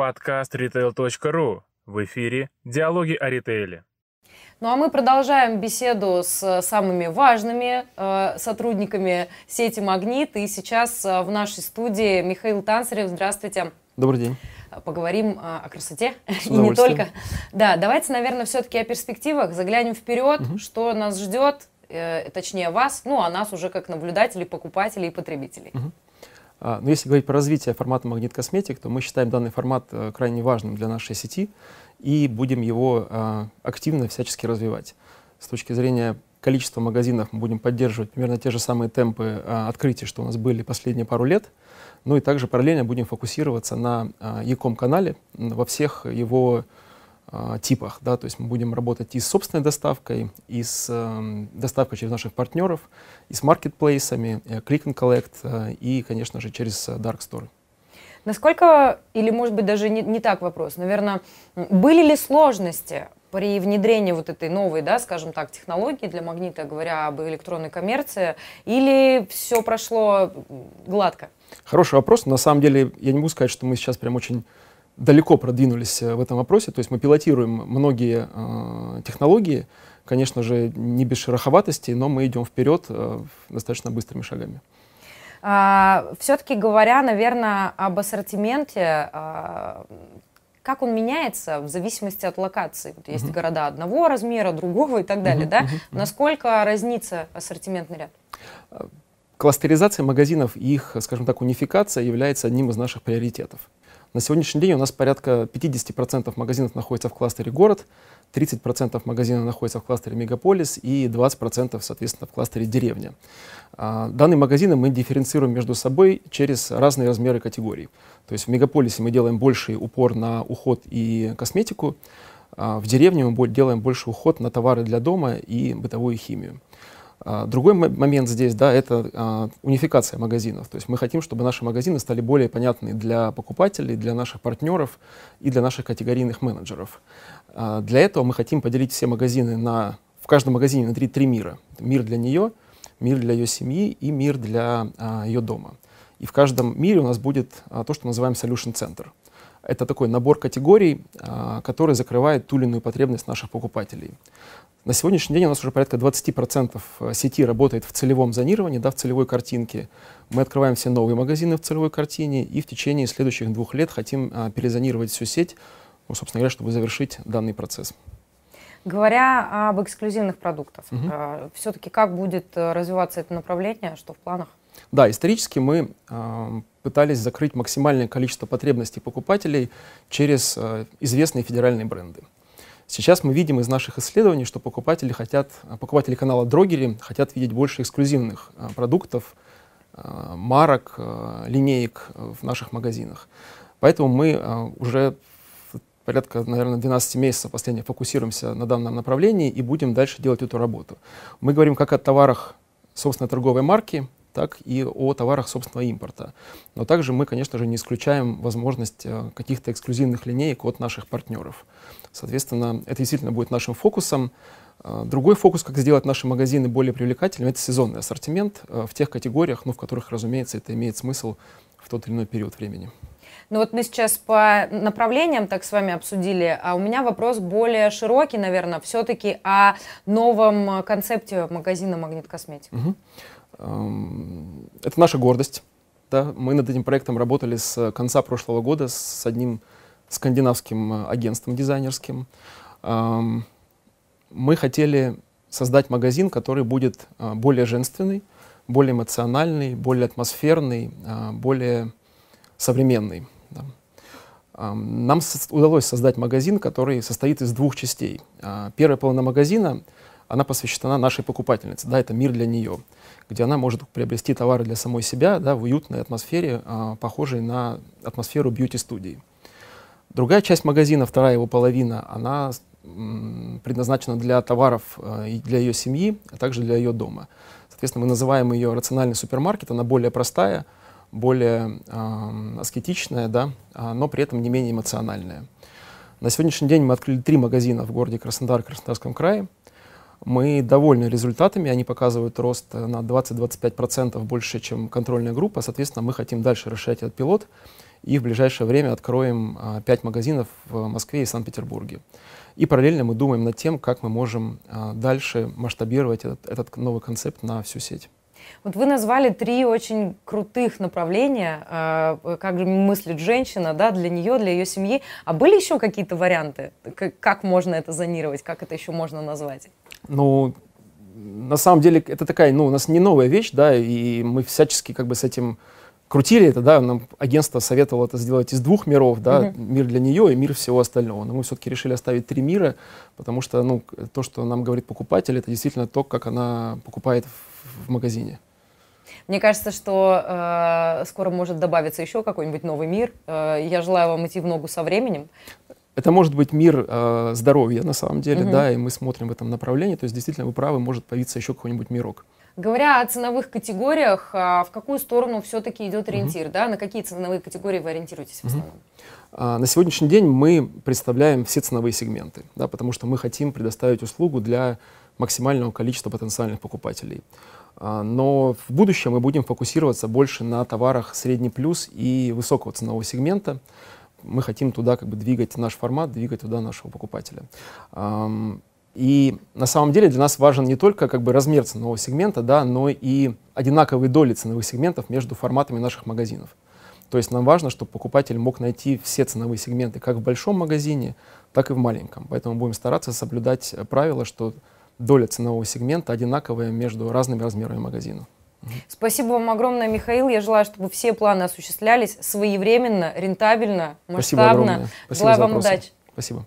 Подкаст retail.ru. В эфире «Диалоги о ритейле». Ну а мы продолжаем беседу с самыми важными э, сотрудниками сети «Магнит». И сейчас э, в нашей студии Михаил Танцарев. Здравствуйте. Добрый день. Поговорим э, о красоте и не только. Да, давайте, наверное, все-таки о перспективах. Заглянем вперед, угу. что нас ждет, э, точнее вас, ну а нас уже как наблюдателей, покупателей и потребителей. Угу. А, но если говорить про развитие формата Магнит Косметик, то мы считаем данный формат э, крайне важным для нашей сети и будем его а, активно всячески развивать. С точки зрения количества магазинов мы будем поддерживать примерно те же самые темпы а, открытий, что у нас были последние пару лет. Ну и также параллельно будем фокусироваться на e-com канале во всех его э, типах. Да? То есть мы будем работать и с собственной доставкой, и с э, доставкой через наших партнеров, и с маркетплейсами, и click and collect, э, и, конечно же, через Dark Store. Насколько, или может быть даже не, не так вопрос, наверное, были ли сложности при внедрении вот этой новой, да, скажем так, технологии для магнита, говоря об электронной коммерции, или все прошло гладко? Хороший вопрос. На самом деле, я не могу сказать, что мы сейчас прям очень далеко продвинулись э, в этом вопросе. То есть мы пилотируем многие э, технологии, конечно же, не без шероховатости, но мы идем вперед э, достаточно быстрыми шагами. А, все-таки говоря, наверное, об ассортименте, а, как он меняется в зависимости от локации. Вот есть uh-huh. города одного размера, другого и так далее, uh-huh, да? Uh-huh. Насколько разнится ассортиментный ряд? Кластеризация магазинов и их, скажем так, унификация является одним из наших приоритетов. На сегодняшний день у нас порядка 50% магазинов находится в кластере город, 30% магазинов находится в кластере мегаполис и 20% соответственно в кластере деревня. А, данные магазины мы дифференцируем между собой через разные размеры категорий. То есть в мегаполисе мы делаем больший упор на уход и косметику, а в деревне мы делаем больше уход на товары для дома и бытовую химию. А, другой момент здесь, да, это а, унификация магазинов. То есть мы хотим, чтобы наши магазины стали более понятны для покупателей, для наших партнеров и для наших категорийных менеджеров. А, для этого мы хотим поделить все магазины на, в каждом магазине на три, три мира. Мир для нее, мир для ее семьи и мир для ее дома. И в каждом мире у нас будет то, что называем solution center. Это такой набор категорий, который закрывает ту или иную потребность наших покупателей. На сегодняшний день у нас уже порядка 20% э, сети работает в целевом зонировании, да, в целевой картинке. Мы открываем все новые магазины в целевой картине и в течение следующих двух лет хотим а, перезонировать всю сеть, ну, собственно говоря, чтобы завершить данный процесс. Говоря об эксклюзивных продуктах, угу. все-таки как будет э, развиваться это направление, что в планах? Да, исторически мы пытались закрыть максимальное количество потребностей покупателей через э, известные федеральные бренды. Сейчас мы видим из наших исследований, что покупатели хотят, покупатели канала Дрогери хотят видеть больше эксклюзивных а, продуктов, марок, линеек в наших магазинах. Поэтому мы уже порядка, наверное, 12 месяцев последних фокусируемся на данном направлении и будем дальше делать эту работу. Мы говорим как о товарах собственной торговой марки, так и о товарах собственного импорта. Но также мы, конечно же, не исключаем возможность каких-то эксклюзивных линеек от наших партнеров. Соответственно, это действительно будет нашим фокусом. А, другой фокус, как сделать наши магазины более привлекательными, это сезонный ассортимент а, в тех категориях, ну, в которых, разумеется, это имеет смысл в тот или иной период времени. Ну вот мы сейчас по направлениям так с вами обсудили, а у меня вопрос более широкий, наверное, все-таки о новом концепте магазина «Магнит Косметик». Угу. Это наша гордость. Да? Мы над этим проектом работали с конца прошлого года с одним скандинавским э, агентством дизайнерским. Мы хотели создать магазин, который будет э, более женственный, более эмоциональный, более атмосферный, э, более современный. Нам удалось создать магазин, который состоит из двух частей. Первая половина магазина, она посвящена нашей покупательнице, да, это мир для нее, где она может приобрести товары для самой себя да, в уютной атмосфере, похожей на атмосферу бьюти-студии. Другая часть магазина, вторая его половина, она предназначена для товаров э, для ее семьи, а также для ее дома. Соответственно, мы называем ее рациональный супермаркет, она более простая, более э, аскетичная, да, а, но при этом не менее эмоциональная. На сегодняшний день мы открыли три магазина в городе Краснодар, Краснодарском крае. Мы довольны результатами, они показывают рост на 20-25% больше, чем контрольная группа. Соответственно, мы хотим дальше расширять этот пилот и в ближайшее время откроем 5 магазинов в Москве и Санкт-Петербурге. И параллельно мы думаем над тем, как мы можем дальше масштабировать этот, этот новый концепт на всю сеть. Вот вы назвали три очень крутых направления, э, как же мыслит женщина, да, для нее, для ее семьи. А были еще какие-то варианты? Как можно это зонировать? Как это еще можно назвать? Ну, на самом деле, это такая, ну, у нас не новая вещь, да, и мы всячески как бы с этим крутили это, да, нам агентство советовало это сделать из двух миров, да, uh-huh. мир для нее и мир всего остального. Но мы все-таки решили оставить три мира, потому что, ну, то, что нам говорит покупатель, это действительно то, как она покупает в, в магазине. Мне кажется, что э, скоро может добавиться еще какой-нибудь новый мир. Э, я желаю вам идти в ногу со временем. Это может быть мир э, здоровья на самом деле, угу. да, и мы смотрим в этом направлении. То есть действительно вы правы, может появиться еще какой-нибудь мирок. Говоря о ценовых категориях, а в какую сторону все-таки идет ориентир, угу. да? На какие ценовые категории вы ориентируетесь в основном? А, на сегодняшний день мы представляем все ценовые сегменты, да, потому что мы хотим предоставить услугу для максимального количества потенциальных покупателей. А, но в будущем мы будем фокусироваться больше на товарах средний плюс и высокого ценового сегмента. Мы хотим туда как бы двигать наш формат, двигать туда нашего покупателя. И на самом деле для нас важен не только как бы размер ценового сегмента, да, но и одинаковые доли ценовых сегментов между форматами наших магазинов. То есть нам важно, чтобы покупатель мог найти все ценовые сегменты как в большом магазине, так и в маленьком. Поэтому будем стараться соблюдать правило, что доля ценового сегмента одинаковая между разными размерами магазинов. Спасибо вам огромное, Михаил. Я желаю, чтобы все планы осуществлялись своевременно, рентабельно, масштабно. Спасибо огромное. Спасибо желаю вам удачи. Спасибо.